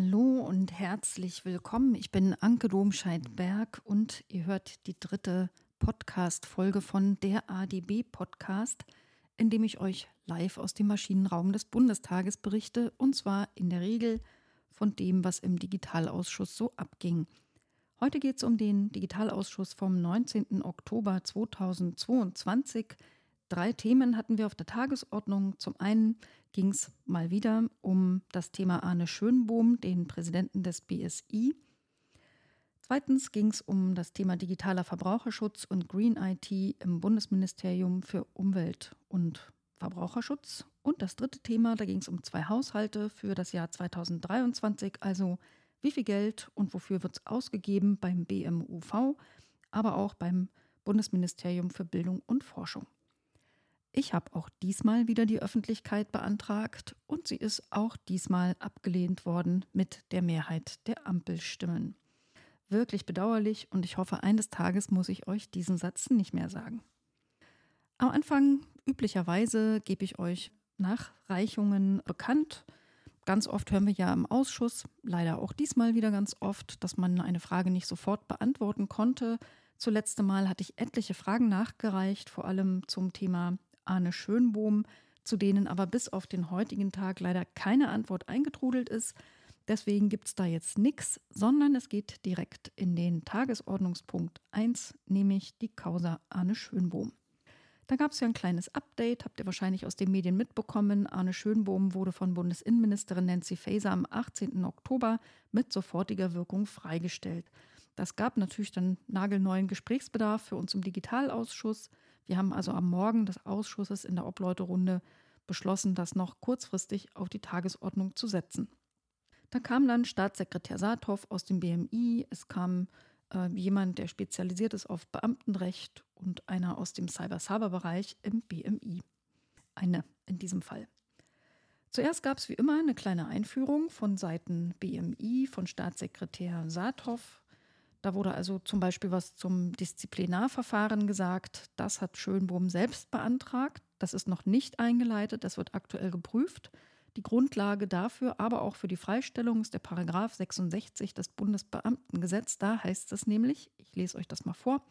Hallo und herzlich willkommen. Ich bin Anke Domscheit-Berg und ihr hört die dritte Podcast-Folge von der ADB-Podcast, in dem ich euch live aus dem Maschinenraum des Bundestages berichte und zwar in der Regel von dem, was im Digitalausschuss so abging. Heute geht es um den Digitalausschuss vom 19. Oktober 2022. Drei Themen hatten wir auf der Tagesordnung. Zum einen ging es mal wieder um das Thema Arne Schönbohm, den Präsidenten des BSI. Zweitens ging es um das Thema digitaler Verbraucherschutz und Green IT im Bundesministerium für Umwelt und Verbraucherschutz. Und das dritte Thema, da ging es um zwei Haushalte für das Jahr 2023, also wie viel Geld und wofür wird es ausgegeben beim BMUV, aber auch beim Bundesministerium für Bildung und Forschung. Ich habe auch diesmal wieder die Öffentlichkeit beantragt und sie ist auch diesmal abgelehnt worden mit der Mehrheit der Ampelstimmen. Wirklich bedauerlich und ich hoffe, eines Tages muss ich euch diesen Satz nicht mehr sagen. Am Anfang, üblicherweise, gebe ich euch Nachreichungen bekannt Ganz oft hören wir ja im Ausschuss, leider auch diesmal wieder ganz oft, dass man eine Frage nicht sofort beantworten konnte. Zuletzt Mal hatte ich etliche Fragen nachgereicht, vor allem zum Thema Arne Schönbohm, zu denen aber bis auf den heutigen Tag leider keine Antwort eingetrudelt ist. Deswegen gibt es da jetzt nichts, sondern es geht direkt in den Tagesordnungspunkt 1, nämlich die Causa Arne Schönbohm. Da gab es ja ein kleines Update, habt ihr wahrscheinlich aus den Medien mitbekommen. Arne Schönbohm wurde von Bundesinnenministerin Nancy Faeser am 18. Oktober mit sofortiger Wirkung freigestellt. Das gab natürlich dann nagelneuen Gesprächsbedarf für uns im Digitalausschuss. Wir haben also am Morgen des Ausschusses in der Obleuterunde beschlossen, das noch kurzfristig auf die Tagesordnung zu setzen. Da kam dann Staatssekretär Saathoff aus dem BMI, es kam äh, jemand, der spezialisiert ist auf Beamtenrecht und einer aus dem Cyber-Cyber-Bereich im BMI. Eine in diesem Fall. Zuerst gab es wie immer eine kleine Einführung von Seiten BMI, von Staatssekretär Saathoff. Da wurde also zum Beispiel was zum Disziplinarverfahren gesagt. Das hat Schönbohm selbst beantragt. Das ist noch nicht eingeleitet, das wird aktuell geprüft. Die Grundlage dafür, aber auch für die Freistellung ist der Paragraph 66 des Bundesbeamtengesetz. Da heißt es nämlich, ich lese euch das mal vor,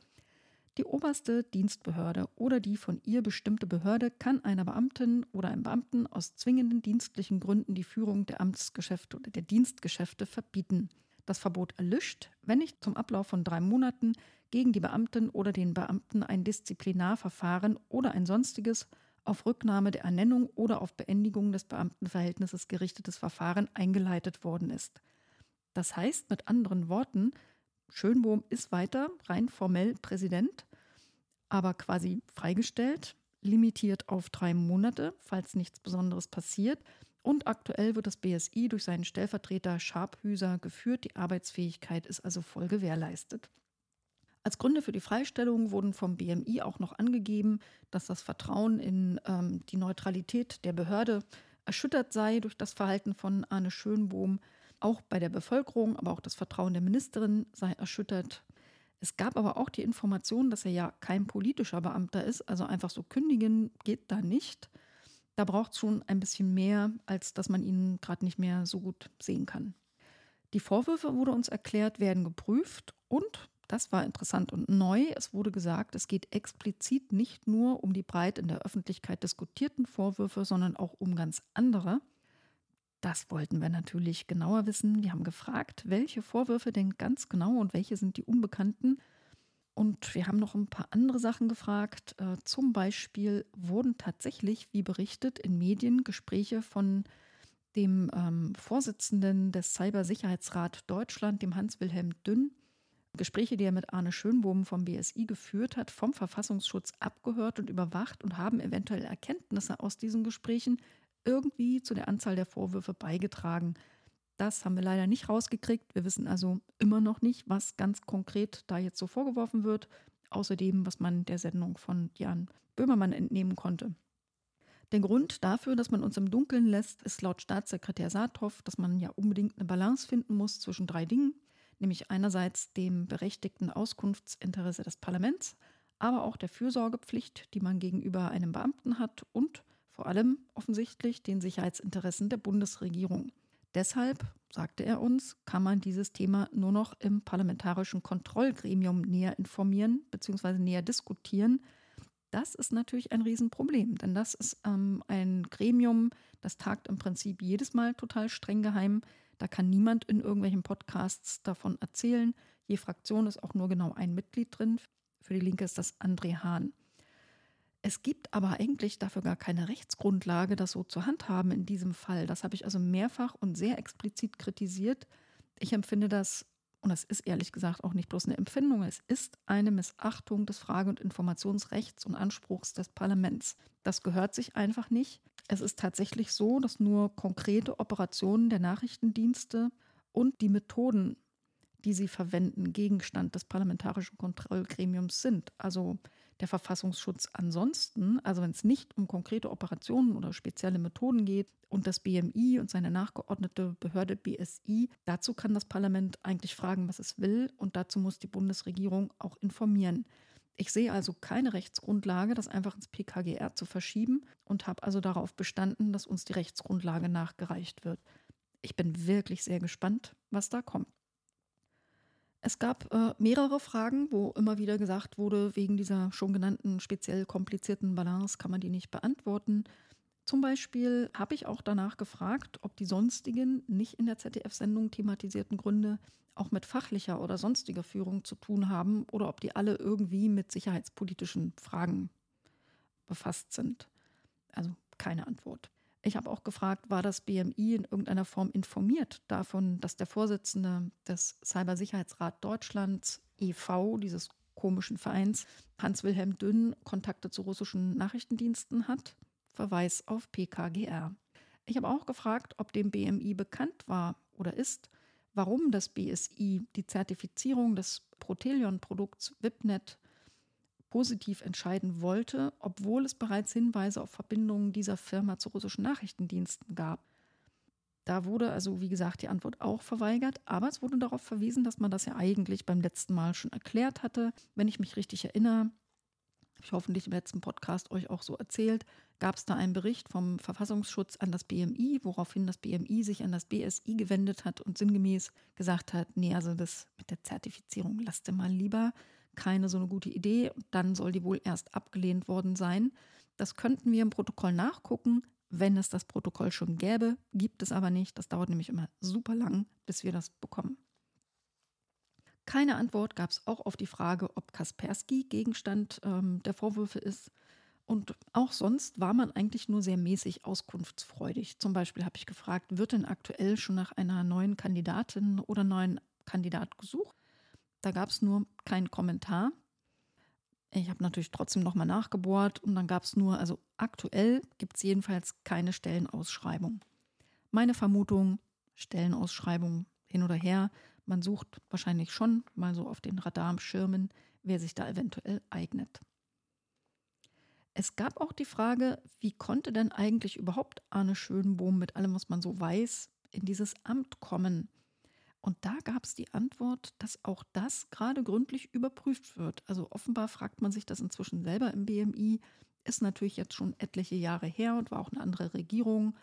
die oberste Dienstbehörde oder die von ihr bestimmte Behörde kann einer Beamtin oder einem Beamten aus zwingenden dienstlichen Gründen die Führung der Amtsgeschäfte oder der Dienstgeschäfte verbieten. Das Verbot erlischt, wenn nicht zum Ablauf von drei Monaten gegen die Beamtin oder den Beamten ein Disziplinarverfahren oder ein sonstiges auf Rücknahme der Ernennung oder auf Beendigung des Beamtenverhältnisses gerichtetes Verfahren eingeleitet worden ist. Das heißt mit anderen Worten, Schönbohm ist weiter rein formell Präsident, aber quasi freigestellt, limitiert auf drei Monate, falls nichts Besonderes passiert. Und aktuell wird das BSI durch seinen Stellvertreter Scharphüser geführt. Die Arbeitsfähigkeit ist also voll gewährleistet. Als Gründe für die Freistellung wurden vom BMI auch noch angegeben, dass das Vertrauen in ähm, die Neutralität der Behörde erschüttert sei durch das Verhalten von Arne Schönbohm. Auch bei der Bevölkerung, aber auch das Vertrauen der Ministerin sei erschüttert. Es gab aber auch die Information, dass er ja kein politischer Beamter ist, also einfach so kündigen geht da nicht. Da braucht es schon ein bisschen mehr, als dass man ihn gerade nicht mehr so gut sehen kann. Die Vorwürfe, wurde uns erklärt, werden geprüft und das war interessant und neu. Es wurde gesagt, es geht explizit nicht nur um die breit in der Öffentlichkeit diskutierten Vorwürfe, sondern auch um ganz andere. Das wollten wir natürlich genauer wissen. Wir haben gefragt, welche Vorwürfe denn ganz genau und welche sind die unbekannten. Und wir haben noch ein paar andere Sachen gefragt. Äh, zum Beispiel wurden tatsächlich, wie berichtet, in Medien Gespräche von dem ähm, Vorsitzenden des Cybersicherheitsrat Deutschland, dem Hans-Wilhelm Dünn, Gespräche, die er mit Arne Schönbohm vom BSI geführt hat, vom Verfassungsschutz abgehört und überwacht und haben eventuell Erkenntnisse aus diesen Gesprächen irgendwie zu der Anzahl der Vorwürfe beigetragen. Das haben wir leider nicht rausgekriegt. Wir wissen also immer noch nicht, was ganz konkret da jetzt so vorgeworfen wird, außerdem, was man der Sendung von Jan Böhmermann entnehmen konnte. Der Grund dafür, dass man uns im Dunkeln lässt, ist laut Staatssekretär Saathoff, dass man ja unbedingt eine Balance finden muss zwischen drei Dingen nämlich einerseits dem berechtigten Auskunftsinteresse des Parlaments, aber auch der Fürsorgepflicht, die man gegenüber einem Beamten hat und vor allem offensichtlich den Sicherheitsinteressen der Bundesregierung. Deshalb, sagte er uns, kann man dieses Thema nur noch im parlamentarischen Kontrollgremium näher informieren bzw. näher diskutieren. Das ist natürlich ein Riesenproblem, denn das ist ähm, ein Gremium, das tagt im Prinzip jedes Mal total streng geheim. Da kann niemand in irgendwelchen Podcasts davon erzählen. Je Fraktion ist auch nur genau ein Mitglied drin. Für die Linke ist das André Hahn. Es gibt aber eigentlich dafür gar keine Rechtsgrundlage, das so zu handhaben in diesem Fall. Das habe ich also mehrfach und sehr explizit kritisiert. Ich empfinde das, und das ist ehrlich gesagt auch nicht bloß eine Empfindung, es ist eine Missachtung des Frage- und Informationsrechts und Anspruchs des Parlaments. Das gehört sich einfach nicht. Es ist tatsächlich so, dass nur konkrete Operationen der Nachrichtendienste und die Methoden, die sie verwenden, Gegenstand des parlamentarischen Kontrollgremiums sind. Also der Verfassungsschutz ansonsten, also wenn es nicht um konkrete Operationen oder spezielle Methoden geht und das BMI und seine nachgeordnete Behörde BSI, dazu kann das Parlament eigentlich fragen, was es will und dazu muss die Bundesregierung auch informieren. Ich sehe also keine Rechtsgrundlage, das einfach ins PKGR zu verschieben und habe also darauf bestanden, dass uns die Rechtsgrundlage nachgereicht wird. Ich bin wirklich sehr gespannt, was da kommt. Es gab äh, mehrere Fragen, wo immer wieder gesagt wurde, wegen dieser schon genannten speziell komplizierten Balance kann man die nicht beantworten. Zum Beispiel habe ich auch danach gefragt, ob die sonstigen, nicht in der ZDF-Sendung thematisierten Gründe auch mit fachlicher oder sonstiger Führung zu tun haben oder ob die alle irgendwie mit sicherheitspolitischen Fragen befasst sind. Also keine Antwort. Ich habe auch gefragt, war das BMI in irgendeiner Form informiert davon, dass der Vorsitzende des Cybersicherheitsrat Deutschlands e.V., dieses komischen Vereins, Hans-Wilhelm Dünn, Kontakte zu russischen Nachrichtendiensten hat? Verweis auf PKGR. Ich habe auch gefragt, ob dem BMI bekannt war oder ist, warum das BSI die Zertifizierung des Protelion-Produkts WIPNet positiv entscheiden wollte, obwohl es bereits Hinweise auf Verbindungen dieser Firma zu russischen Nachrichtendiensten gab. Da wurde also, wie gesagt, die Antwort auch verweigert, aber es wurde darauf verwiesen, dass man das ja eigentlich beim letzten Mal schon erklärt hatte. Wenn ich mich richtig erinnere, habe ich hoffentlich im letzten Podcast euch auch so erzählt, gab es da einen Bericht vom Verfassungsschutz an das BMI, woraufhin das BMI sich an das BSI gewendet hat und sinngemäß gesagt hat, nee, also das mit der Zertifizierung lasst ihr mal lieber keine so eine gute Idee. Dann soll die wohl erst abgelehnt worden sein. Das könnten wir im Protokoll nachgucken, wenn es das Protokoll schon gäbe. Gibt es aber nicht. Das dauert nämlich immer super lang, bis wir das bekommen. Keine Antwort gab es auch auf die Frage, ob Kaspersky Gegenstand ähm, der Vorwürfe ist. Und auch sonst war man eigentlich nur sehr mäßig auskunftsfreudig. Zum Beispiel habe ich gefragt, wird denn aktuell schon nach einer neuen Kandidatin oder neuen Kandidat gesucht? Da gab es nur keinen Kommentar. Ich habe natürlich trotzdem nochmal nachgebohrt und dann gab es nur, also aktuell gibt es jedenfalls keine Stellenausschreibung. Meine Vermutung, Stellenausschreibung hin oder her, man sucht wahrscheinlich schon mal so auf den Radarschirmen, wer sich da eventuell eignet. Es gab auch die Frage, wie konnte denn eigentlich überhaupt Arne Schönbohm mit allem, was man so weiß, in dieses Amt kommen? Und da gab es die Antwort, dass auch das gerade gründlich überprüft wird. Also offenbar fragt man sich das inzwischen selber im BMI. Ist natürlich jetzt schon etliche Jahre her und war auch eine andere Regierung.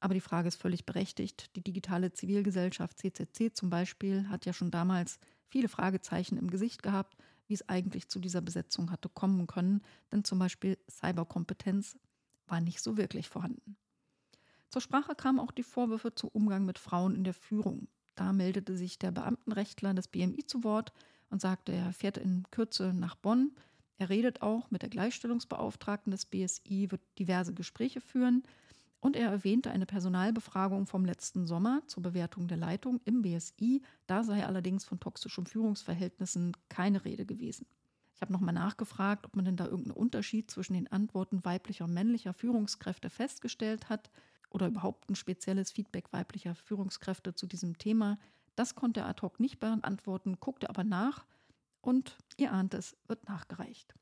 Aber die Frage ist völlig berechtigt. Die digitale Zivilgesellschaft CCC zum Beispiel hat ja schon damals viele Fragezeichen im Gesicht gehabt, wie es eigentlich zu dieser Besetzung hatte kommen können. Denn zum Beispiel Cyberkompetenz war nicht so wirklich vorhanden. Zur Sprache kamen auch die Vorwürfe zu Umgang mit Frauen in der Führung. Da meldete sich der Beamtenrechtler des BMI zu Wort und sagte, er fährt in Kürze nach Bonn. Er redet auch mit der Gleichstellungsbeauftragten des BSI, wird diverse Gespräche führen. Und er erwähnte eine Personalbefragung vom letzten Sommer zur Bewertung der Leitung im BSI. Da sei allerdings von toxischen Führungsverhältnissen keine Rede gewesen. Ich habe nochmal nachgefragt, ob man denn da irgendeinen Unterschied zwischen den Antworten weiblicher und männlicher Führungskräfte festgestellt hat oder überhaupt ein spezielles Feedback weiblicher Führungskräfte zu diesem Thema. Das konnte er ad hoc nicht beantworten, guckte aber nach und ihr ahnt es, wird nachgereicht.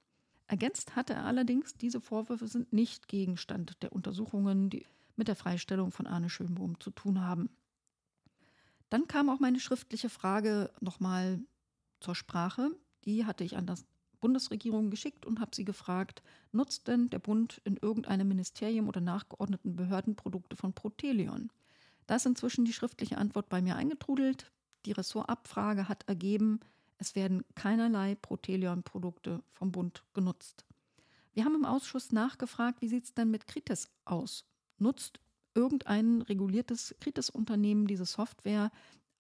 Ergänzt hatte er allerdings, diese Vorwürfe sind nicht Gegenstand der Untersuchungen, die mit der Freistellung von Arne Schönbohm zu tun haben. Dann kam auch meine schriftliche Frage nochmal zur Sprache. Die hatte ich an das Bundesregierung geschickt und habe sie gefragt, nutzt denn der Bund in irgendeinem Ministerium oder nachgeordneten Behörden Produkte von Protelion? Da ist inzwischen die schriftliche Antwort bei mir eingetrudelt. Die Ressortabfrage hat ergeben, es werden keinerlei Protelion-Produkte vom Bund genutzt. Wir haben im Ausschuss nachgefragt, wie sieht es denn mit Kritis aus? Nutzt irgendein reguliertes Kritis-Unternehmen diese Software?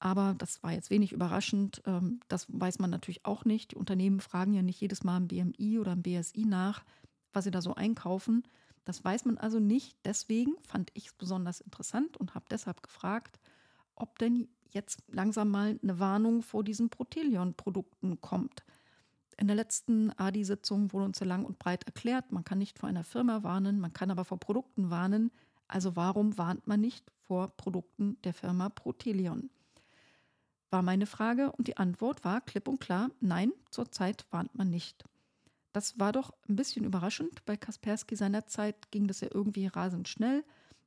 Aber das war jetzt wenig überraschend. Ähm, das weiß man natürlich auch nicht. Die Unternehmen fragen ja nicht jedes Mal im BMI oder im BSI nach, was sie da so einkaufen. Das weiß man also nicht. Deswegen fand ich es besonders interessant und habe deshalb gefragt, ob denn jetzt langsam mal eine Warnung vor diesen Protelion-Produkten kommt. In der letzten ADI-Sitzung wurde uns ja lang und breit erklärt, man kann nicht vor einer Firma warnen, man kann aber vor Produkten warnen. Also warum warnt man nicht vor Produkten der Firma Protelion? War meine Frage und die Antwort war klipp und klar, nein, zurzeit warnt man nicht. Das war doch ein bisschen überraschend. Bei Kaspersky seinerzeit ging das ja irgendwie rasend schnell.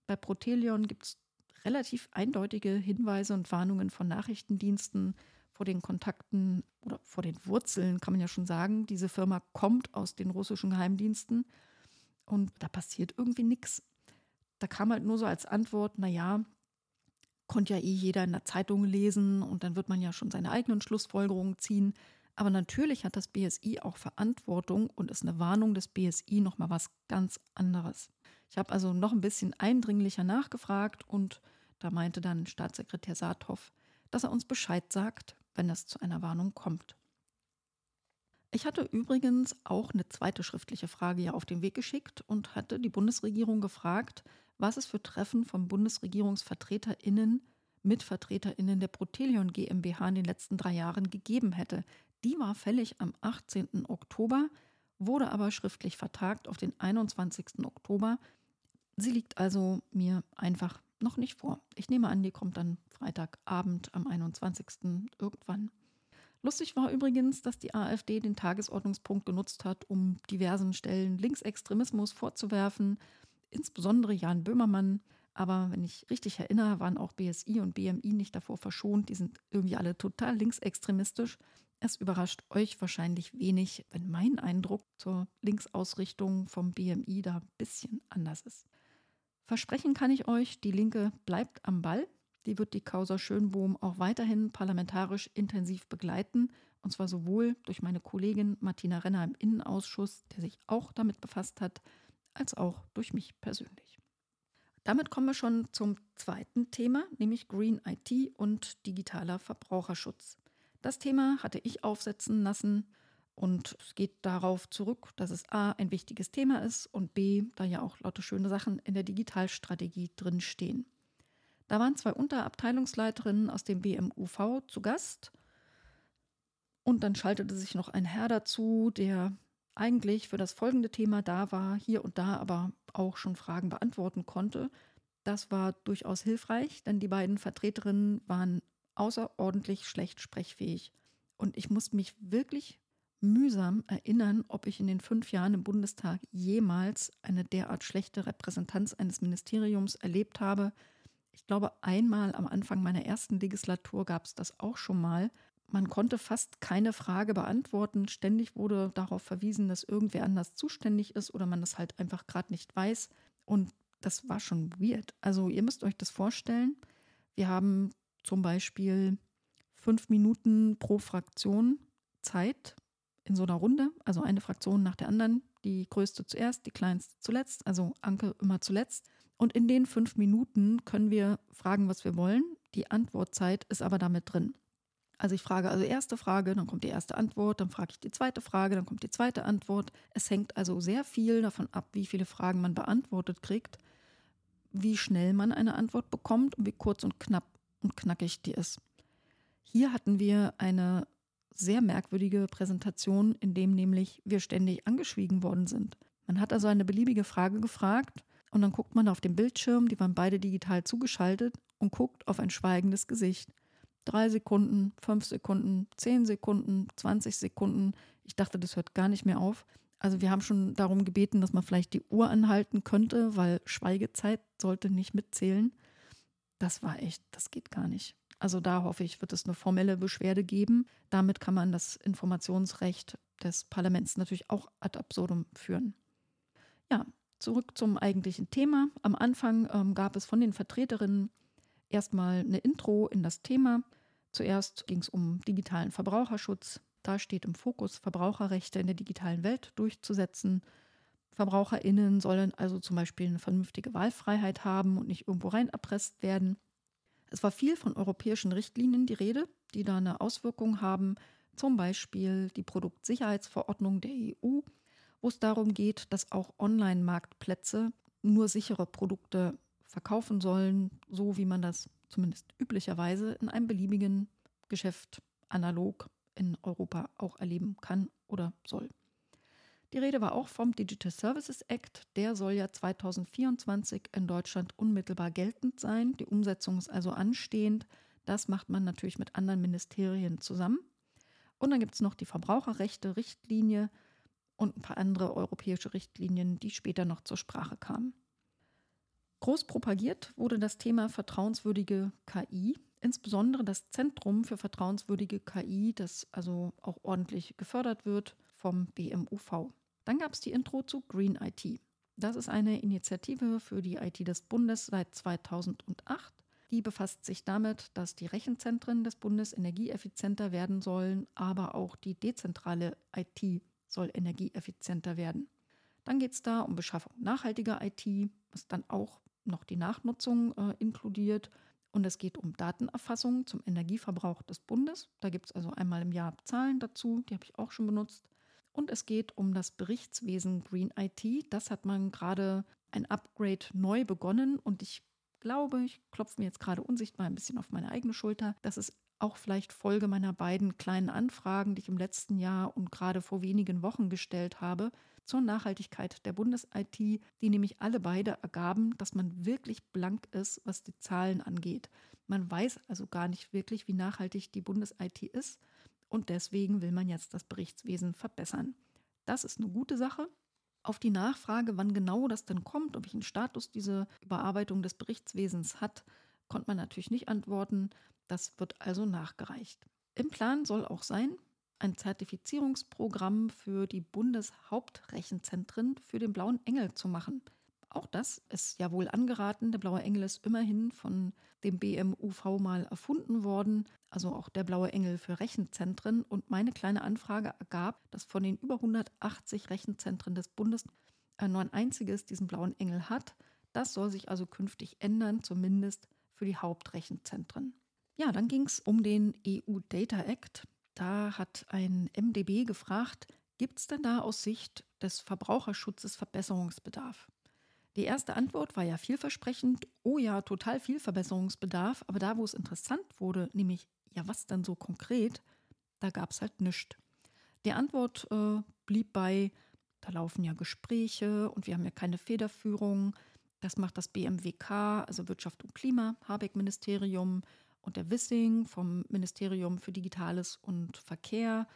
Bei Protelion gibt es relativ eindeutige Hinweise und Warnungen von Nachrichtendiensten vor den Kontakten oder vor den Wurzeln, kann man ja schon sagen. Diese Firma kommt aus den russischen Geheimdiensten und da passiert irgendwie nichts. Da kam halt nur so als Antwort, naja, konnte ja eh jeder in der Zeitung lesen und dann wird man ja schon seine eigenen Schlussfolgerungen ziehen. Aber natürlich hat das BSI auch Verantwortung und ist eine Warnung des BSI nochmal was ganz anderes. Ich habe also noch ein bisschen eindringlicher nachgefragt und da meinte dann Staatssekretär Saathoff, dass er uns Bescheid sagt, wenn es zu einer Warnung kommt. Ich hatte übrigens auch eine zweite schriftliche Frage ja auf den Weg geschickt und hatte die Bundesregierung gefragt, was es für Treffen von BundesregierungsvertreterInnen mit VertreterInnen der Protelion GmbH in den letzten drei Jahren gegeben hätte. Die war fällig am 18. Oktober, wurde aber schriftlich vertagt auf den 21. Oktober. Sie liegt also mir einfach noch nicht vor. Ich nehme an, die kommt dann Freitagabend am 21. irgendwann. Lustig war übrigens, dass die AfD den Tagesordnungspunkt genutzt hat, um diversen Stellen Linksextremismus vorzuwerfen, insbesondere Jan Böhmermann. Aber wenn ich richtig erinnere, waren auch BSI und BMI nicht davor verschont. Die sind irgendwie alle total linksextremistisch. Es überrascht euch wahrscheinlich wenig, wenn mein Eindruck zur Linksausrichtung vom BMI da ein bisschen anders ist. Versprechen kann ich euch, die Linke bleibt am Ball. Die wird die Causa Schönbohm auch weiterhin parlamentarisch intensiv begleiten. Und zwar sowohl durch meine Kollegin Martina Renner im Innenausschuss, der sich auch damit befasst hat, als auch durch mich persönlich. Damit kommen wir schon zum zweiten Thema, nämlich Green IT und digitaler Verbraucherschutz. Das Thema hatte ich aufsetzen lassen und es geht darauf zurück, dass es A ein wichtiges Thema ist und B, da ja auch lauter schöne Sachen in der Digitalstrategie drinstehen. Da waren zwei Unterabteilungsleiterinnen aus dem BMUV zu Gast und dann schaltete sich noch ein Herr dazu, der eigentlich für das folgende Thema da war, hier und da aber auch schon Fragen beantworten konnte. Das war durchaus hilfreich, denn die beiden Vertreterinnen waren außerordentlich schlecht sprechfähig. Und ich muss mich wirklich mühsam erinnern, ob ich in den fünf Jahren im Bundestag jemals eine derart schlechte Repräsentanz eines Ministeriums erlebt habe. Ich glaube, einmal am Anfang meiner ersten Legislatur gab es das auch schon mal, man konnte fast keine Frage beantworten. Ständig wurde darauf verwiesen, dass irgendwer anders zuständig ist oder man das halt einfach gerade nicht weiß. Und das war schon weird. Also ihr müsst euch das vorstellen. Wir haben zum Beispiel fünf Minuten pro Fraktion Zeit in so einer Runde, also eine Fraktion nach der anderen, die größte zuerst, die kleinste zuletzt, also Anke immer zuletzt. Und in den fünf Minuten können wir fragen, was wir wollen. Die Antwortzeit ist aber damit drin. Also ich frage also erste Frage, dann kommt die erste Antwort, dann frage ich die zweite Frage, dann kommt die zweite Antwort. Es hängt also sehr viel davon ab, wie viele Fragen man beantwortet kriegt, wie schnell man eine Antwort bekommt und wie kurz und knapp und knackig die ist. Hier hatten wir eine sehr merkwürdige Präsentation, in dem nämlich wir ständig angeschwiegen worden sind. Man hat also eine beliebige Frage gefragt und dann guckt man auf den Bildschirm, die waren beide digital zugeschaltet und guckt auf ein schweigendes Gesicht drei Sekunden, fünf Sekunden, zehn Sekunden, 20 Sekunden. Ich dachte, das hört gar nicht mehr auf. Also wir haben schon darum gebeten, dass man vielleicht die Uhr anhalten könnte, weil Schweigezeit sollte nicht mitzählen. Das war echt, das geht gar nicht. Also da hoffe ich, wird es eine formelle Beschwerde geben. Damit kann man das Informationsrecht des Parlaments natürlich auch ad absurdum führen. Ja, zurück zum eigentlichen Thema. Am Anfang ähm, gab es von den Vertreterinnen Erstmal eine Intro in das Thema. Zuerst ging es um digitalen Verbraucherschutz. Da steht im Fokus, Verbraucherrechte in der digitalen Welt durchzusetzen. VerbraucherInnen sollen also zum Beispiel eine vernünftige Wahlfreiheit haben und nicht irgendwo rein erpresst werden. Es war viel von europäischen Richtlinien die Rede, die da eine Auswirkung haben, zum Beispiel die Produktsicherheitsverordnung der EU, wo es darum geht, dass auch Online-Marktplätze nur sichere Produkte verkaufen sollen, so wie man das zumindest üblicherweise in einem beliebigen Geschäft analog in Europa auch erleben kann oder soll. Die Rede war auch vom Digital Services Act. Der soll ja 2024 in Deutschland unmittelbar geltend sein. Die Umsetzung ist also anstehend. Das macht man natürlich mit anderen Ministerien zusammen. Und dann gibt es noch die Verbraucherrechte-Richtlinie und ein paar andere europäische Richtlinien, die später noch zur Sprache kamen. Groß propagiert wurde das Thema vertrauenswürdige KI, insbesondere das Zentrum für vertrauenswürdige KI, das also auch ordentlich gefördert wird vom BMUV. Dann gab es die Intro zu Green IT. Das ist eine Initiative für die IT des Bundes seit 2008. Die befasst sich damit, dass die Rechenzentren des Bundes energieeffizienter werden sollen, aber auch die dezentrale IT soll energieeffizienter werden. Dann geht es da um Beschaffung nachhaltiger IT, was dann auch noch die Nachnutzung äh, inkludiert. Und es geht um Datenerfassung zum Energieverbrauch des Bundes. Da gibt es also einmal im Jahr Zahlen dazu, die habe ich auch schon benutzt. Und es geht um das Berichtswesen Green IT. Das hat man gerade ein Upgrade neu begonnen und ich glaube, ich klopfe mir jetzt gerade unsichtbar ein bisschen auf meine eigene Schulter. Das ist auch vielleicht Folge meiner beiden kleinen Anfragen, die ich im letzten Jahr und gerade vor wenigen Wochen gestellt habe zur Nachhaltigkeit der Bundes-IT, die nämlich alle beide ergaben, dass man wirklich blank ist, was die Zahlen angeht. Man weiß also gar nicht wirklich, wie nachhaltig die Bundes-IT ist und deswegen will man jetzt das Berichtswesen verbessern. Das ist eine gute Sache. Auf die Nachfrage, wann genau das denn kommt und welchen Status diese Überarbeitung des Berichtswesens hat, konnte man natürlich nicht antworten. Das wird also nachgereicht. Im Plan soll auch sein, ein Zertifizierungsprogramm für die Bundeshauptrechenzentren für den Blauen Engel zu machen. Auch das ist ja wohl angeraten. Der blaue Engel ist immerhin von dem BMUV mal erfunden worden, also auch der blaue Engel für Rechenzentren. Und meine kleine Anfrage ergab, dass von den über 180 Rechenzentren des Bundes nur ein einziges diesen blauen Engel hat. Das soll sich also künftig ändern, zumindest für die Hauptrechenzentren. Ja, dann ging es um den EU Data Act. Da hat ein MDB gefragt, gibt es denn da aus Sicht des Verbraucherschutzes Verbesserungsbedarf? Die erste Antwort war ja vielversprechend. Oh ja, total viel Verbesserungsbedarf. Aber da, wo es interessant wurde, nämlich, ja, was denn so konkret, da gab es halt nichts. Die Antwort äh, blieb bei, da laufen ja Gespräche und wir haben ja keine Federführung. Das macht das BMWK, also Wirtschaft und Klima, Habeck-Ministerium und der Wissing vom Ministerium für Digitales und Verkehr.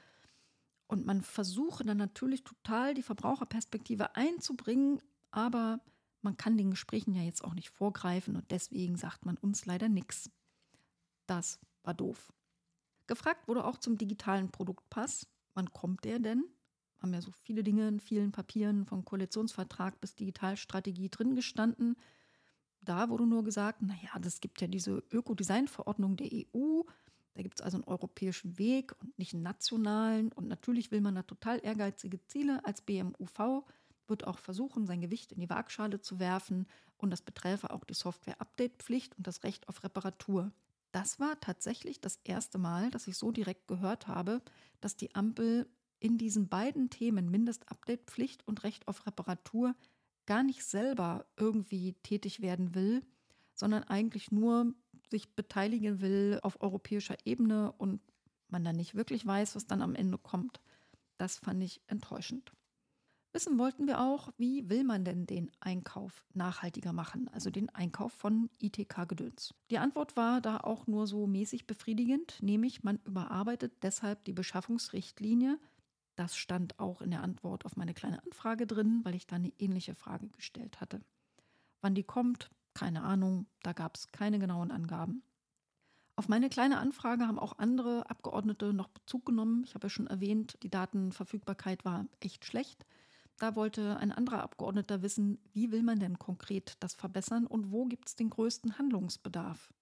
Und man versuche dann natürlich total die Verbraucherperspektive einzubringen, aber man kann den Gesprächen ja jetzt auch nicht vorgreifen und deswegen sagt man uns leider nichts. Das war doof. Gefragt wurde auch zum digitalen Produktpass. Wann kommt der denn? Haben ja so viele Dinge in vielen Papieren, vom Koalitionsvertrag bis Digitalstrategie drin gestanden. Da wurde nur gesagt, naja, das gibt ja diese Ökodesign-Verordnung der EU. Da gibt es also einen europäischen Weg und nicht einen nationalen. Und natürlich will man da total ehrgeizige Ziele als BMUV wird auch versuchen, sein Gewicht in die Waagschale zu werfen und das beträfe auch die Software-Update-Pflicht und das Recht auf Reparatur. Das war tatsächlich das erste Mal, dass ich so direkt gehört habe, dass die Ampel in diesen beiden Themen Mindest-Update-Pflicht und Recht auf Reparatur gar nicht selber irgendwie tätig werden will, sondern eigentlich nur sich beteiligen will auf europäischer Ebene und man dann nicht wirklich weiß, was dann am Ende kommt. Das fand ich enttäuschend. Wissen wollten wir auch, wie will man denn den Einkauf nachhaltiger machen, also den Einkauf von ITK-Gedöns. Die Antwort war da auch nur so mäßig befriedigend, nämlich man überarbeitet deshalb die Beschaffungsrichtlinie. Das stand auch in der Antwort auf meine kleine Anfrage drin, weil ich da eine ähnliche Frage gestellt hatte. Wann die kommt, keine Ahnung, da gab es keine genauen Angaben. Auf meine kleine Anfrage haben auch andere Abgeordnete noch Bezug genommen. Ich habe ja schon erwähnt, die Datenverfügbarkeit war echt schlecht. Da wollte ein anderer Abgeordneter wissen, wie will man denn konkret das verbessern und wo gibt es den größten Handlungsbedarf?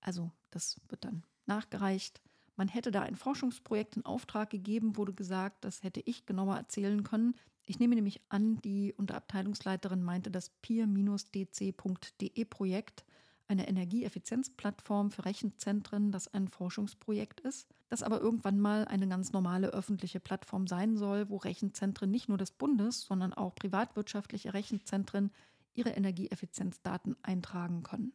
Also das wird dann nachgereicht. Man hätte da ein Forschungsprojekt in Auftrag gegeben, wurde gesagt, das hätte ich genauer erzählen können. Ich nehme nämlich an, die Unterabteilungsleiterin meinte das peer-dc.de Projekt, eine Energieeffizienzplattform für Rechenzentren, das ein Forschungsprojekt ist, das aber irgendwann mal eine ganz normale öffentliche Plattform sein soll, wo Rechenzentren nicht nur des Bundes, sondern auch privatwirtschaftliche Rechenzentren ihre Energieeffizienzdaten eintragen können.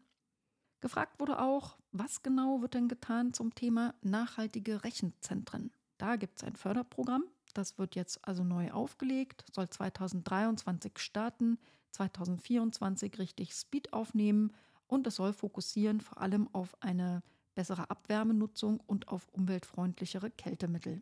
Gefragt wurde auch, was genau wird denn getan zum Thema nachhaltige Rechenzentren? Da gibt es ein Förderprogramm, das wird jetzt also neu aufgelegt, soll 2023 starten, 2024 richtig Speed aufnehmen und es soll fokussieren vor allem auf eine bessere Abwärmenutzung und auf umweltfreundlichere Kältemittel.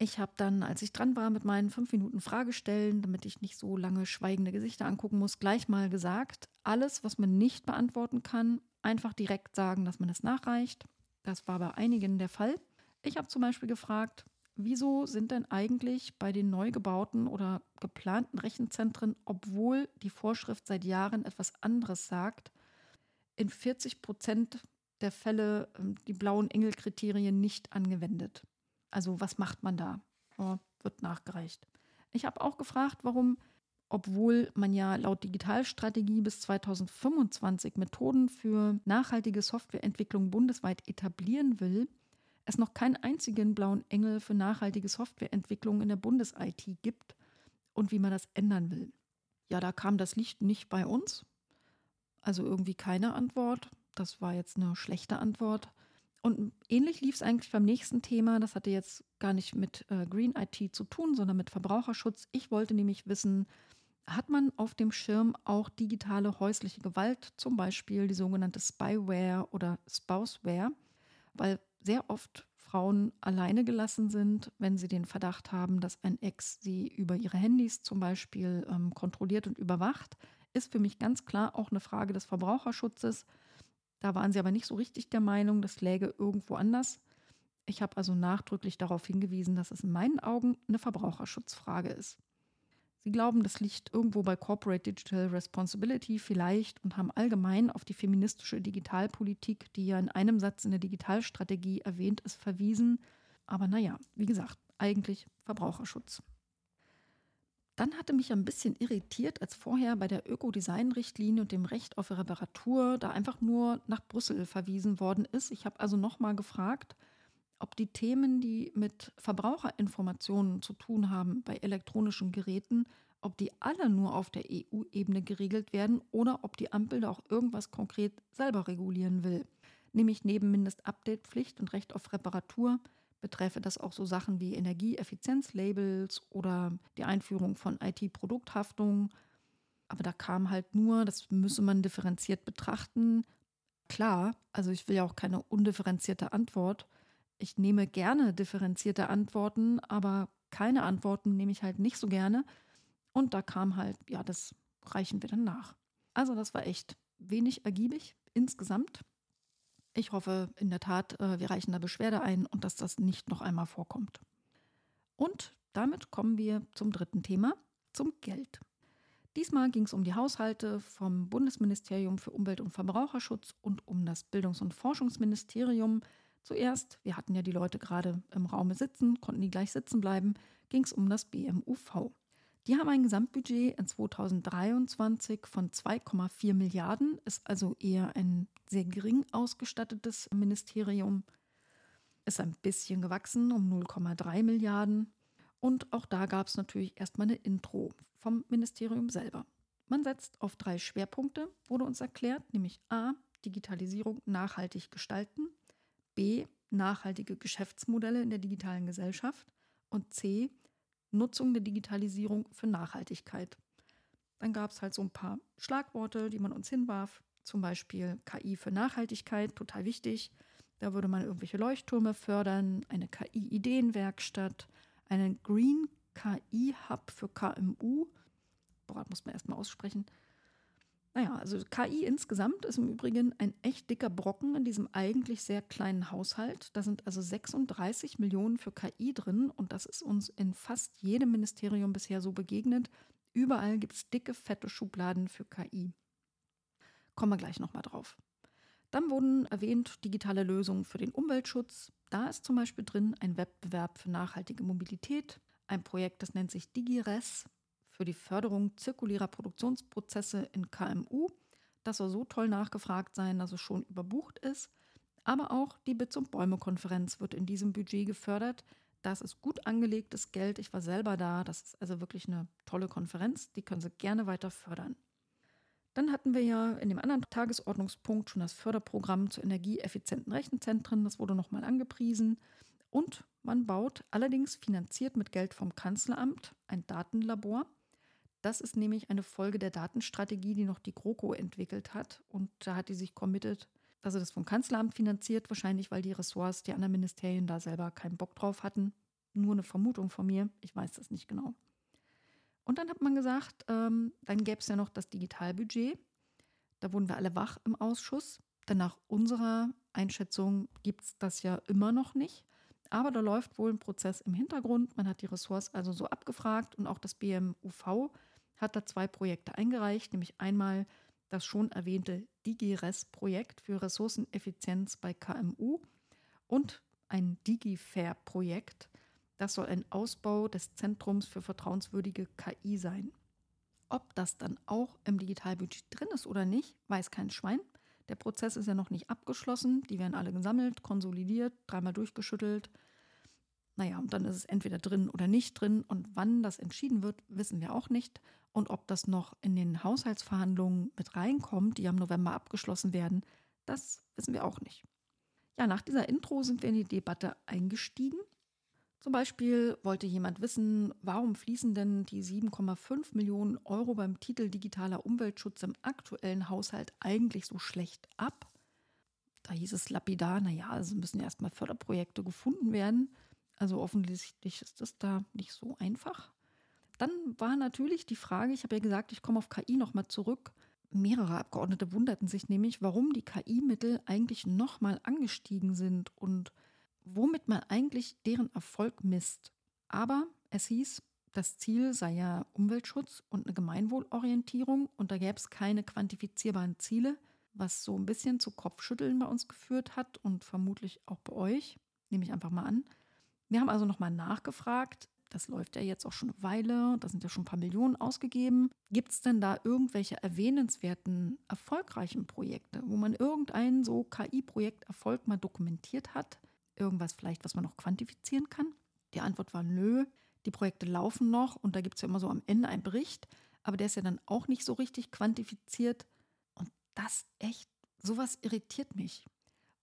Ich habe dann, als ich dran war mit meinen fünf Minuten Fragestellen, damit ich nicht so lange schweigende Gesichter angucken muss, gleich mal gesagt, alles, was man nicht beantworten kann, einfach direkt sagen, dass man es nachreicht. Das war bei einigen der Fall. Ich habe zum Beispiel gefragt, wieso sind denn eigentlich bei den neu gebauten oder geplanten Rechenzentren, obwohl die Vorschrift seit Jahren etwas anderes sagt, in 40 Prozent der Fälle ähm, die blauen Engel-Kriterien nicht angewendet? Also was macht man da? Oh, wird nachgereicht. Ich habe auch gefragt, warum, obwohl man ja laut Digitalstrategie bis 2025 Methoden für nachhaltige Softwareentwicklung bundesweit etablieren will, es noch keinen einzigen blauen Engel für nachhaltige Softwareentwicklung in der Bundes-IT gibt und wie man das ändern will. Ja, da kam das Licht nicht bei uns. Also irgendwie keine Antwort. Das war jetzt eine schlechte Antwort. Und ähnlich lief es eigentlich beim nächsten Thema. Das hatte jetzt gar nicht mit äh, Green IT zu tun, sondern mit Verbraucherschutz. Ich wollte nämlich wissen, hat man auf dem Schirm auch digitale häusliche Gewalt, zum Beispiel die sogenannte Spyware oder Spouseware, weil sehr oft Frauen alleine gelassen sind, wenn sie den Verdacht haben, dass ein Ex sie über ihre Handys zum Beispiel ähm, kontrolliert und überwacht, ist für mich ganz klar auch eine Frage des Verbraucherschutzes. Da waren sie aber nicht so richtig der Meinung, das läge irgendwo anders. Ich habe also nachdrücklich darauf hingewiesen, dass es in meinen Augen eine Verbraucherschutzfrage ist. Sie glauben, das liegt irgendwo bei Corporate Digital Responsibility vielleicht und haben allgemein auf die feministische Digitalpolitik, die ja in einem Satz in der Digitalstrategie erwähnt ist, verwiesen. Aber naja, wie gesagt, eigentlich Verbraucherschutz. Dann hatte mich ein bisschen irritiert, als vorher bei der Ökodesign-Richtlinie und dem Recht auf Reparatur da einfach nur nach Brüssel verwiesen worden ist. Ich habe also nochmal gefragt, ob die Themen, die mit Verbraucherinformationen zu tun haben bei elektronischen Geräten, ob die alle nur auf der EU-Ebene geregelt werden oder ob die Ampel da auch irgendwas konkret selber regulieren will. Nämlich neben Mindestupdate-Pflicht und Recht auf Reparatur betreffe das auch so Sachen wie Energieeffizienzlabels oder die Einführung von IT-Produkthaftung. Aber da kam halt nur, das müsse man differenziert betrachten. Klar, also ich will ja auch keine undifferenzierte Antwort. Ich nehme gerne differenzierte Antworten, aber keine Antworten nehme ich halt nicht so gerne. Und da kam halt, ja, das reichen wir dann nach. Also das war echt wenig ergiebig insgesamt. Ich hoffe in der Tat, äh, wir reichen da Beschwerde ein und dass das nicht noch einmal vorkommt. Und damit kommen wir zum dritten Thema, zum Geld. Diesmal ging es um die Haushalte vom Bundesministerium für Umwelt und Verbraucherschutz und um das Bildungs- und Forschungsministerium. Zuerst, wir hatten ja die Leute gerade im Raume sitzen, konnten die gleich sitzen bleiben, ging es um das BMUV. Die haben ein Gesamtbudget in 2023 von 2,4 Milliarden, ist also eher ein sehr gering ausgestattetes Ministerium. Ist ein bisschen gewachsen um 0,3 Milliarden. Und auch da gab es natürlich erstmal eine Intro vom Ministerium selber. Man setzt auf drei Schwerpunkte, wurde uns erklärt, nämlich A, Digitalisierung nachhaltig gestalten, B, nachhaltige Geschäftsmodelle in der digitalen Gesellschaft und C, Nutzung der Digitalisierung für Nachhaltigkeit. Dann gab es halt so ein paar Schlagworte, die man uns hinwarf. Zum Beispiel KI für Nachhaltigkeit, total wichtig. Da würde man irgendwelche Leuchttürme fördern, eine KI-Ideenwerkstatt, einen Green KI-Hub für KMU. Boah, muss man erstmal aussprechen. Naja, also KI insgesamt ist im Übrigen ein echt dicker Brocken in diesem eigentlich sehr kleinen Haushalt. Da sind also 36 Millionen für KI drin und das ist uns in fast jedem Ministerium bisher so begegnet. Überall gibt es dicke, fette Schubladen für KI. Kommen wir gleich nochmal drauf. Dann wurden erwähnt digitale Lösungen für den Umweltschutz. Da ist zum Beispiel drin ein Wettbewerb für nachhaltige Mobilität, ein Projekt, das nennt sich DigiRes für die Förderung zirkulärer Produktionsprozesse in KMU. Das soll so toll nachgefragt sein, dass es schon überbucht ist. Aber auch die Bits- und Bäume-Konferenz wird in diesem Budget gefördert. Das ist gut angelegtes Geld. Ich war selber da. Das ist also wirklich eine tolle Konferenz. Die können Sie gerne weiter fördern. Dann hatten wir ja in dem anderen Tagesordnungspunkt schon das Förderprogramm zu energieeffizienten Rechenzentren. Das wurde nochmal angepriesen. Und man baut allerdings finanziert mit Geld vom Kanzleramt ein Datenlabor. Das ist nämlich eine Folge der Datenstrategie, die noch die GroKo entwickelt hat. Und da hat die sich committed, dass sie das vom Kanzleramt finanziert, wahrscheinlich weil die Ressorts, die anderen Ministerien da selber keinen Bock drauf hatten. Nur eine Vermutung von mir, ich weiß das nicht genau. Und dann hat man gesagt, ähm, dann gäbe es ja noch das Digitalbudget. Da wurden wir alle wach im Ausschuss. Denn nach unserer Einschätzung gibt es das ja immer noch nicht. Aber da läuft wohl ein Prozess im Hintergrund. Man hat die Ressorts also so abgefragt und auch das BMUV hat da zwei Projekte eingereicht, nämlich einmal das schon erwähnte DigiRes-Projekt für Ressourceneffizienz bei KMU und ein DigiFair-Projekt. Das soll ein Ausbau des Zentrums für vertrauenswürdige KI sein. Ob das dann auch im Digitalbudget drin ist oder nicht, weiß kein Schwein. Der Prozess ist ja noch nicht abgeschlossen. Die werden alle gesammelt, konsolidiert, dreimal durchgeschüttelt. Naja, und dann ist es entweder drin oder nicht drin. Und wann das entschieden wird, wissen wir auch nicht. Und ob das noch in den Haushaltsverhandlungen mit reinkommt, die am November abgeschlossen werden, das wissen wir auch nicht. Ja, nach dieser Intro sind wir in die Debatte eingestiegen. Zum Beispiel wollte jemand wissen, warum fließen denn die 7,5 Millionen Euro beim Titel Digitaler Umweltschutz im aktuellen Haushalt eigentlich so schlecht ab? Da hieß es lapidar, naja, also müssen erstmal Förderprojekte gefunden werden. Also offensichtlich ist das da nicht so einfach. Dann war natürlich die Frage, ich habe ja gesagt, ich komme auf KI nochmal zurück. Mehrere Abgeordnete wunderten sich nämlich, warum die KI-Mittel eigentlich nochmal angestiegen sind und womit man eigentlich deren Erfolg misst. Aber es hieß, das Ziel sei ja Umweltschutz und eine Gemeinwohlorientierung und da gäbe es keine quantifizierbaren Ziele, was so ein bisschen zu Kopfschütteln bei uns geführt hat und vermutlich auch bei euch, nehme ich einfach mal an. Wir haben also nochmal nachgefragt, das läuft ja jetzt auch schon eine Weile, da sind ja schon ein paar Millionen ausgegeben. Gibt es denn da irgendwelche erwähnenswerten, erfolgreichen Projekte, wo man irgendein so KI-Projekt-Erfolg mal dokumentiert hat? Irgendwas vielleicht, was man noch quantifizieren kann? Die Antwort war nö. Die Projekte laufen noch und da gibt es ja immer so am Ende einen Bericht, aber der ist ja dann auch nicht so richtig quantifiziert. Und das echt, sowas irritiert mich.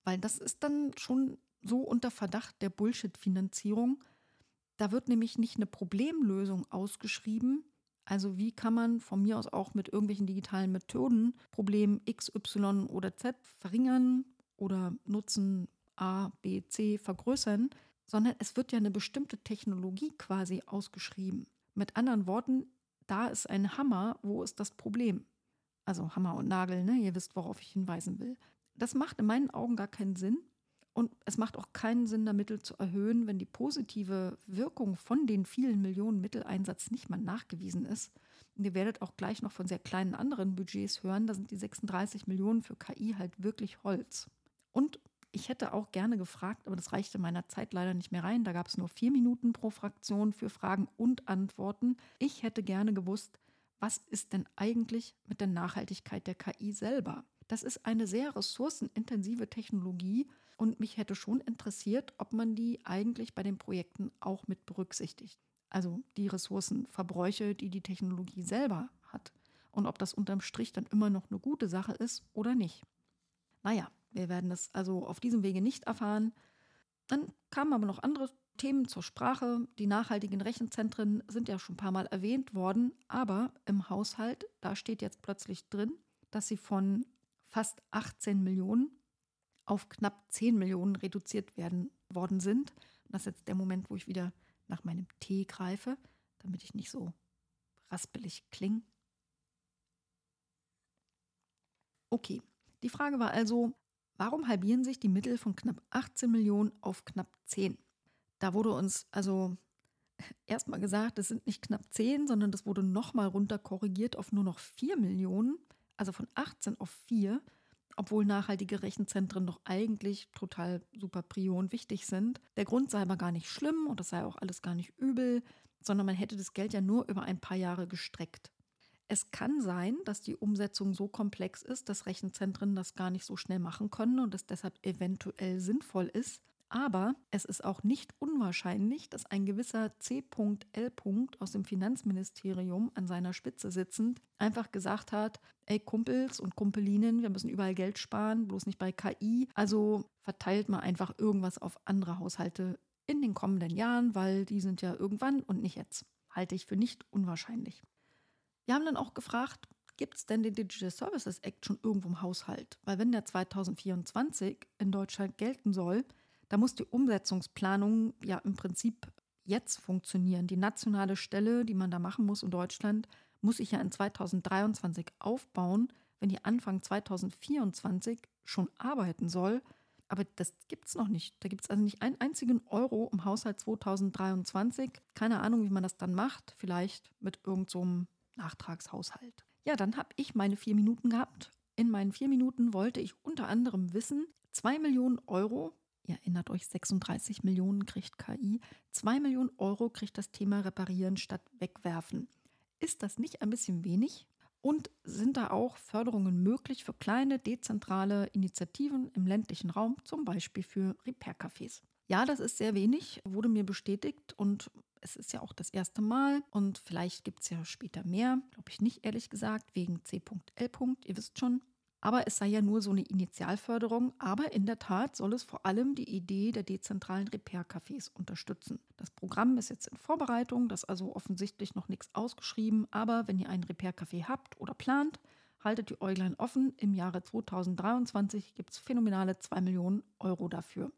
Weil das ist dann schon so unter Verdacht der Bullshit-Finanzierung. Da wird nämlich nicht eine Problemlösung ausgeschrieben. Also wie kann man von mir aus auch mit irgendwelchen digitalen Methoden Problem X, Y oder Z verringern oder Nutzen A, B, C vergrößern, sondern es wird ja eine bestimmte Technologie quasi ausgeschrieben. Mit anderen Worten, da ist ein Hammer, wo ist das Problem? Also Hammer und Nagel, ne? Ihr wisst, worauf ich hinweisen will. Das macht in meinen Augen gar keinen Sinn, und es macht auch keinen Sinn, da Mittel zu erhöhen, wenn die positive Wirkung von den vielen Millionen Mitteleinsatz nicht mal nachgewiesen ist. Und ihr werdet auch gleich noch von sehr kleinen anderen Budgets hören. Da sind die 36 Millionen für KI halt wirklich Holz. Und ich hätte auch gerne gefragt, aber das reichte meiner Zeit leider nicht mehr rein. Da gab es nur vier Minuten pro Fraktion für Fragen und Antworten. Ich hätte gerne gewusst, was ist denn eigentlich mit der Nachhaltigkeit der KI selber? Das ist eine sehr ressourcenintensive Technologie und mich hätte schon interessiert, ob man die eigentlich bei den Projekten auch mit berücksichtigt. Also die Ressourcenverbräuche, die die Technologie selber hat. Und ob das unterm Strich dann immer noch eine gute Sache ist oder nicht. Naja, wir werden das also auf diesem Wege nicht erfahren. Dann kamen aber noch andere Themen zur Sprache. Die nachhaltigen Rechenzentren sind ja schon ein paar Mal erwähnt worden, aber im Haushalt, da steht jetzt plötzlich drin, dass sie von fast 18 Millionen auf knapp 10 Millionen reduziert werden worden sind. Und das ist jetzt der Moment, wo ich wieder nach meinem Tee greife, damit ich nicht so raspelig klinge. Okay, die Frage war also, warum halbieren sich die Mittel von knapp 18 Millionen auf knapp 10? Da wurde uns also erstmal gesagt, es sind nicht knapp 10, sondern das wurde nochmal runter korrigiert auf nur noch 4 Millionen, also von 18 auf 4. obwohl nachhaltige Rechenzentren doch eigentlich total super prio und wichtig sind. Der Grund sei aber gar nicht schlimm und das sei auch alles gar nicht übel, sondern man hätte das Geld ja nur über ein paar Jahre gestreckt. Es kann sein, dass die Umsetzung so komplex ist, dass Rechenzentren das gar nicht so schnell machen können und es deshalb eventuell sinnvoll ist. Aber es ist auch nicht unwahrscheinlich, dass ein gewisser C.L. aus dem Finanzministerium an seiner Spitze sitzend einfach gesagt hat, ey Kumpels und Kumpelinen, wir müssen überall Geld sparen, bloß nicht bei KI. Also verteilt mal einfach irgendwas auf andere Haushalte in den kommenden Jahren, weil die sind ja irgendwann und nicht jetzt. Halte ich für nicht unwahrscheinlich. Wir haben dann auch gefragt, gibt es denn den Digital Services Act schon irgendwo im Haushalt? Weil wenn der 2024 in Deutschland gelten soll, da muss die Umsetzungsplanung ja im Prinzip jetzt funktionieren. Die nationale Stelle, die man da machen muss in Deutschland, muss sich ja in 2023 aufbauen, wenn die Anfang 2024 schon arbeiten soll. Aber das gibt es noch nicht. Da gibt es also nicht einen einzigen Euro im Haushalt 2023. Keine Ahnung, wie man das dann macht. Vielleicht mit irgendeinem so Nachtragshaushalt. Ja, dann habe ich meine vier Minuten gehabt. In meinen vier Minuten wollte ich unter anderem wissen, 2 Millionen Euro, ihr erinnert euch, 36 Millionen kriegt KI, 2 Millionen Euro kriegt das Thema Reparieren statt Wegwerfen. Ist das nicht ein bisschen wenig? Und sind da auch Förderungen möglich für kleine, dezentrale Initiativen im ländlichen Raum, zum Beispiel für Repair-Cafés? Ja, das ist sehr wenig, wurde mir bestätigt und es ist ja auch das erste Mal und vielleicht gibt es ja später mehr, glaube ich nicht ehrlich gesagt, wegen C.L. Ihr wisst schon. Aber es sei ja nur so eine Initialförderung. Aber in der Tat soll es vor allem die Idee der dezentralen Repair-Cafés unterstützen. Das Programm ist jetzt in Vorbereitung, das ist also offensichtlich noch nichts ausgeschrieben. Aber wenn ihr einen Repair-Café habt oder plant, haltet die Äuglein offen. Im Jahre 2023 gibt es phänomenale 2 Millionen Euro dafür.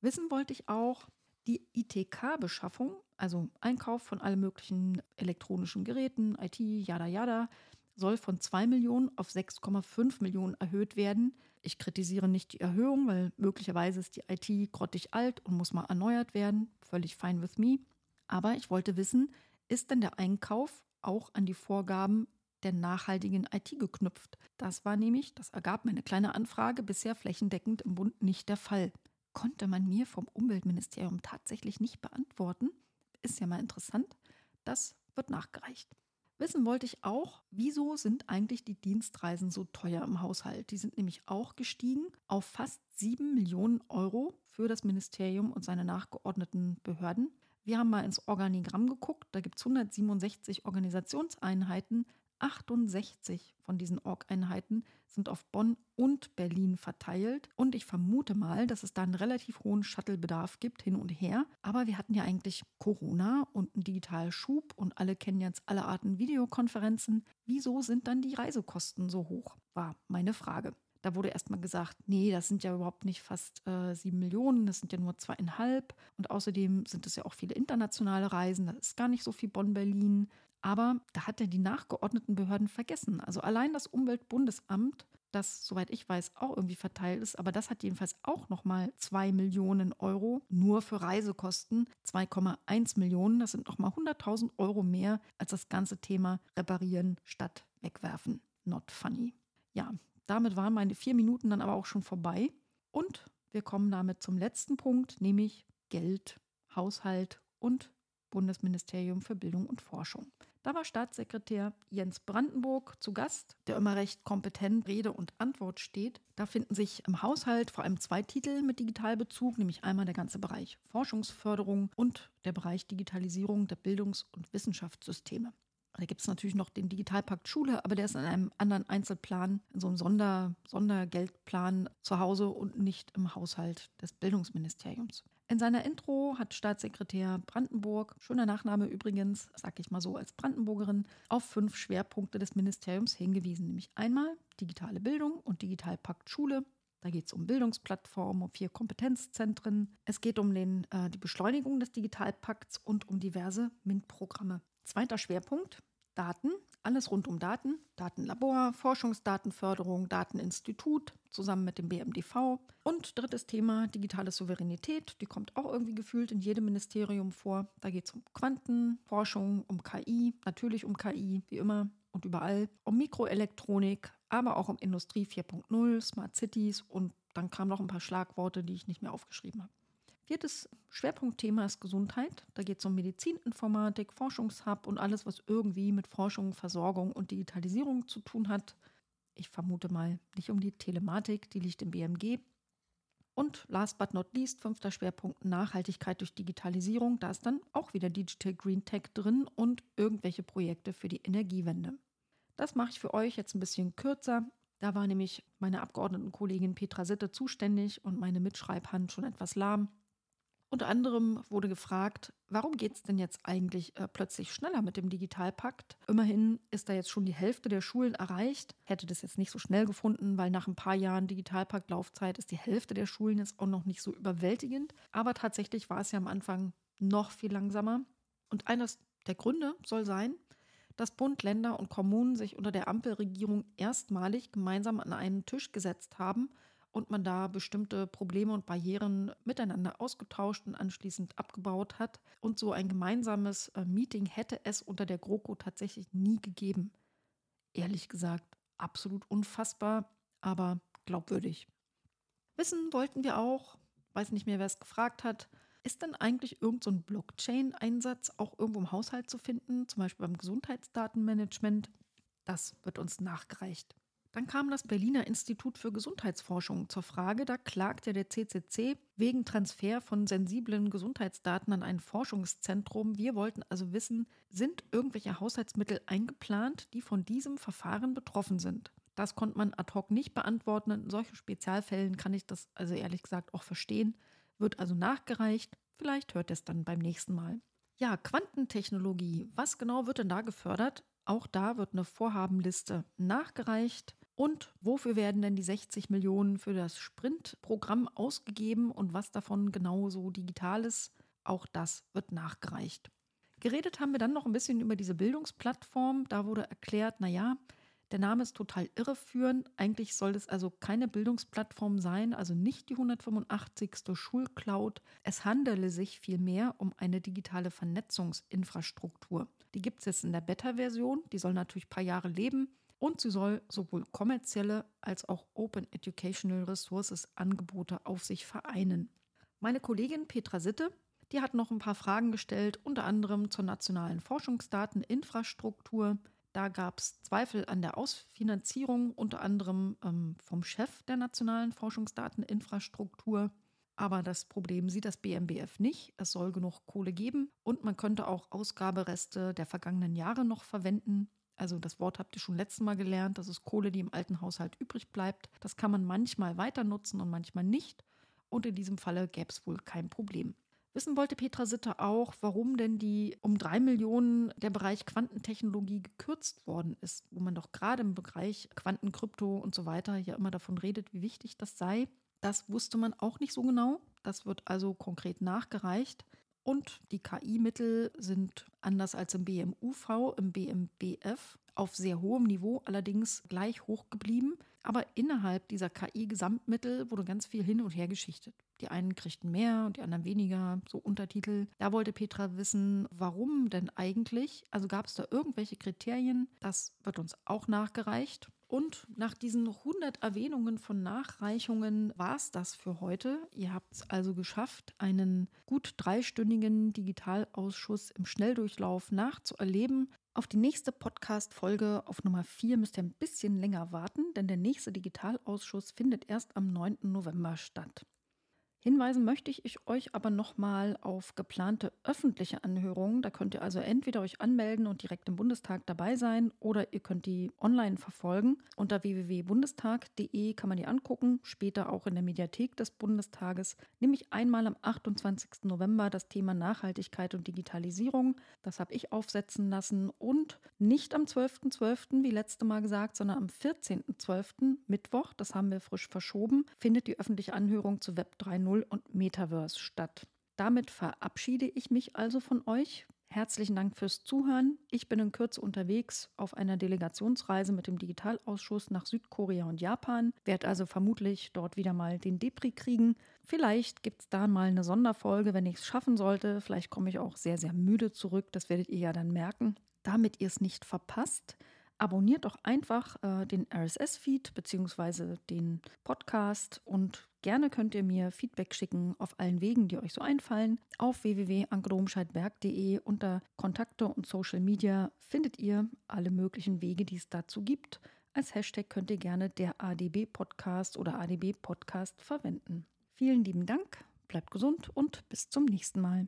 Wissen wollte ich auch, die ITK-Beschaffung, also Einkauf von allen möglichen elektronischen Geräten, IT, yada yada, soll von 2 Millionen auf 6,5 Millionen erhöht werden. Ich kritisiere nicht die Erhöhung, weil möglicherweise ist die IT grottig alt und muss mal erneuert werden. Völlig fine with me. Aber ich wollte wissen, ist denn der Einkauf auch an die Vorgaben der nachhaltigen IT geknüpft? Das war nämlich, das ergab meine kleine Anfrage, bisher flächendeckend im Bund nicht der Fall. Konnte man mir vom Umweltministerium tatsächlich nicht beantworten. Ist ja mal interessant. Das wird nachgereicht. Wissen wollte ich auch, wieso sind eigentlich die Dienstreisen so teuer im Haushalt? Die sind nämlich auch gestiegen auf fast 7 Millionen Euro für das Ministerium und seine nachgeordneten Behörden. Wir haben mal ins Organigramm geguckt, da gibt es 167 Organisationseinheiten, 68 von diesen Org-Einheiten sind auf Bonn und Berlin verteilt. Und ich vermute mal, dass es da einen relativ hohen Shuttle-Bedarf gibt, hin und her. Aber wir hatten ja eigentlich Corona und einen Digitalschub und alle kennen jetzt alle Arten Videokonferenzen. Wieso sind dann die Reisekosten so hoch? War meine Frage. Da wurde erstmal gesagt, nee, das sind ja überhaupt nicht fast äh, sieben Millionen, das sind ja nur zweieinhalb. Und außerdem sind es ja auch viele internationale Reisen, das ist gar nicht so viel Bonn-Berlin. Aber da hat er die nachgeordneten Behörden vergessen. Also allein das Umweltbundesamt, das, soweit ich weiß, auch irgendwie verteilt ist, aber das hat jedenfalls auch nochmal 2 Millionen Euro nur für Reisekosten. 2,1 Millionen, das sind nochmal 100.000 Euro mehr als das ganze Thema Reparieren statt Wegwerfen. Not funny. Ja, damit waren meine vier Minuten dann aber auch schon vorbei. Und wir kommen damit zum letzten Punkt, nämlich Geld, Haushalt und Bundesministerium für Bildung und Forschung. Da war Staatssekretär Jens Brandenburg zu Gast, der immer recht kompetent Rede und Antwort steht. Da finden sich im Haushalt vor allem zwei Titel mit Digitalbezug, nämlich einmal der ganze Bereich Forschungsförderung und der Bereich Digitalisierung der Bildungs- und Wissenschaftssysteme. Da gibt es natürlich noch den Digitalpakt Schule, aber der ist in einem anderen Einzelplan, in so einem Sonder, Sondergeldplan zu Hause und nicht im Haushalt des Bildungsministeriums. In seiner Intro hat Staatssekretär Brandenburg, schöner Nachname übrigens, sag ich mal so als Brandenburgerin, auf fünf Schwerpunkte des Ministeriums hingewiesen, nämlich einmal digitale Bildung und Digitalpakt Schule, da geht es um Bildungsplattformen, um vier Kompetenzzentren. Es geht um den, äh, die Beschleunigung des Digitalpakts und um diverse MINT-Programme. Zweiter Schwerpunkt, Daten. Alles rund um Daten. Datenlabor, Forschungsdatenförderung, Dateninstitut zusammen mit dem BMDV. Und drittes Thema, digitale Souveränität. Die kommt auch irgendwie gefühlt in jedem Ministerium vor. Da geht es um Quantenforschung, um KI, natürlich um KI, wie immer. und überall um Mikroelektronik, aber auch um Industrie 4.0, Smart Cities und dann kamen noch ein paar Schlagworte, die ich nicht mehr aufgeschrieben habe. Viertes Schwerpunktthema ist Gesundheit. Da geht es um Medizininformatik, Forschungshub und alles, was irgendwie mit Forschung, Versorgung und Digitalisierung zu tun hat. Ich vermute mal nicht um die Telematik, die liegt im BMG. Und last but not least, fünfter Schwerpunkt Nachhaltigkeit durch Digitalisierung. Da ist dann auch wieder Digital Green Tech drin und irgendwelche Projekte für die Energiewende. Das mache ich für euch jetzt ein bisschen kürzer. Da war nämlich meine Abgeordnetenkollegin Petra Sitte zuständig und meine Mitschreibhand schon etwas lahm. Unter anderem wurde gefragt, warum geht es denn jetzt eigentlich äh, plötzlich schneller mit dem Digitalpakt? Immerhin ist da jetzt schon die Hälfte der Schulen erreicht. Hätte das jetzt nicht so schnell gefunden, weil nach ein paar Jahren Digitalpakt-Laufzeit ist die Hälfte der Schulen jetzt auch noch nicht so überwältigend. Aber tatsächlich war es ja am Anfang noch viel langsamer. Und eines der Gründe soll sein, dass Bund, Länder und Kommunen sich unter der Ampelregierung erstmalig gemeinsam an einen Tisch gesetzt haben und man da bestimmte Probleme und Barrieren miteinander ausgetauscht und anschließend abgebaut hat. Und so ein gemeinsames äh, Meeting hätte es unter der GroKo tatsächlich nie gegeben. Ehrlich gesagt, absolut unfassbar, aber glaubwürdig. Wissen wollten wir auch, weiß nicht mehr, wer es gefragt hat, ist denn eigentlich irgendein so Blockchain-Einsatz auch irgendwo im Haushalt zu finden, zum Beispiel beim Gesundheitsdatenmanagement? Das wird uns nachgereicht. Dann kam das Berliner Institut für Gesundheitsforschung zur Frage, da klagte der CCC wegen Transfer von sensiblen Gesundheitsdaten an ein Forschungszentrum. Wir wollten also wissen, sind irgendwelche Haushaltsmittel eingeplant, die von diesem Verfahren betroffen sind? Das konnte man ad hoc nicht beantworten. In solchen Spezialfällen kann ich das also ehrlich gesagt auch verstehen. Wird also nachgereicht. Vielleicht hört es dann beim nächsten Mal. Ja, Quantentechnologie. Was genau wird denn da gefördert? Auch da wird eine Vorhabenliste nachgereicht. Und wofür werden denn die 60 Millionen für das Sprint-Programm ausgegeben und was davon genau so digital ist? Auch das wird nachgereicht. Geredet haben wir dann noch ein bisschen über diese Bildungsplattform. Da wurde erklärt, naja, der Name ist total irreführend. Eigentlich soll es also keine Bildungsplattform sein, also nicht die 185. Schulcloud. Es handele sich vielmehr um eine digitale Vernetzungsinfrastruktur. Die gibt es jetzt in der Beta-Version. Die soll natürlich ein paar Jahre leben und sie soll sowohl kommerzielle als auch Open Educational Resources Angebote auf sich vereinen. Meine Kollegin Petra Sitte, die hat noch ein paar Fragen gestellt, unter anderem zur nationalen Forschungsdateninfrastruktur. Da gab es Zweifel an der Ausfinanzierung, unter anderem ähm, vom Chef der nationalen Forschungsdateninfrastruktur. Aber das Problem sieht das BMBF nicht. Es soll genug Kohle geben und man könnte auch Ausgabereste der vergangenen Jahre noch verwenden. Also das Wort habt ihr schon letztes Mal gelernt, das ist Kohle, die im alten Haushalt übrig bleibt. Das kann man manchmal weiter nutzen und manchmal nicht. Und in diesem Falle gäbe es wohl kein Problem. Wissen wollte Petra Sitter auch, warum denn die um drei Millionen der Bereich Quantentechnologie gekürzt worden ist, wo man doch gerade im Bereich Quantenkrypto und so weiter ja immer davon redet, wie wichtig das sei. Das wusste man auch nicht so genau. Das wird also konkret nachgereicht. Und die KI-Mittel sind anders als im BMUV, im BMBF auf sehr hohem Niveau, allerdings gleich hoch geblieben. Aber innerhalb dieser KI-Gesamtmittel wurde ganz viel hin und her geschichtet. Die einen kriegten mehr und die anderen weniger, so Untertitel. Da wollte Petra wissen, warum denn eigentlich? Also gab es da irgendwelche Kriterien? Das wird uns auch nachgereicht. Und nach diesen 100 Erwähnungen von Nachreichungen war es das für heute. Ihr habt es also geschafft, einen gut dreistündigen Digitalausschuss im Schnelldurchlauf nachzuerleben. Auf die nächste Podcast-Folge auf Nummer 4 müsst ihr ein bisschen länger warten, denn der nächste Digitalausschuss findet erst am 9. November statt. Hinweisen möchte ich euch aber nochmal auf geplante öffentliche Anhörungen. Da könnt ihr also entweder euch anmelden und direkt im Bundestag dabei sein oder ihr könnt die online verfolgen. Unter www.bundestag.de kann man die angucken, später auch in der Mediathek des Bundestages. Nämlich einmal am 28. November das Thema Nachhaltigkeit und Digitalisierung. Das habe ich aufsetzen lassen und nicht am 12.12., .12., wie letzte Mal gesagt, sondern am 14.12. Mittwoch, das haben wir frisch verschoben, findet die öffentliche Anhörung zu Web 3.0 2.0 und Metaverse statt. Damit verabschiede ich mich also von euch. Herzlichen Dank fürs Zuhören. Ich bin in Kürze unterwegs auf einer Delegationsreise mit dem Digitalausschuss nach Südkorea und Japan, werde also vermutlich dort wieder mal den Depri kriegen. Vielleicht gibt es da mal eine Sonderfolge, wenn ich es schaffen sollte. Vielleicht komme ich auch sehr, sehr müde zurück. Das werdet ihr ja dann merken. Damit ihr es nicht verpasst, abonniert doch einfach äh, den RSS-Feed bzw. den Podcast und gerne könnt ihr mir Feedback schicken auf allen Wegen, die euch so einfallen. Auf www.ankerdomscheidberg.de unter Kontakte und Social Media findet ihr alle möglichen Wege, die es dazu gibt. Als Hashtag könnt ihr gerne der ADB Podcast oder ADB Podcast verwenden. Vielen lieben Dank, bleibt gesund und bis zum nächsten Mal.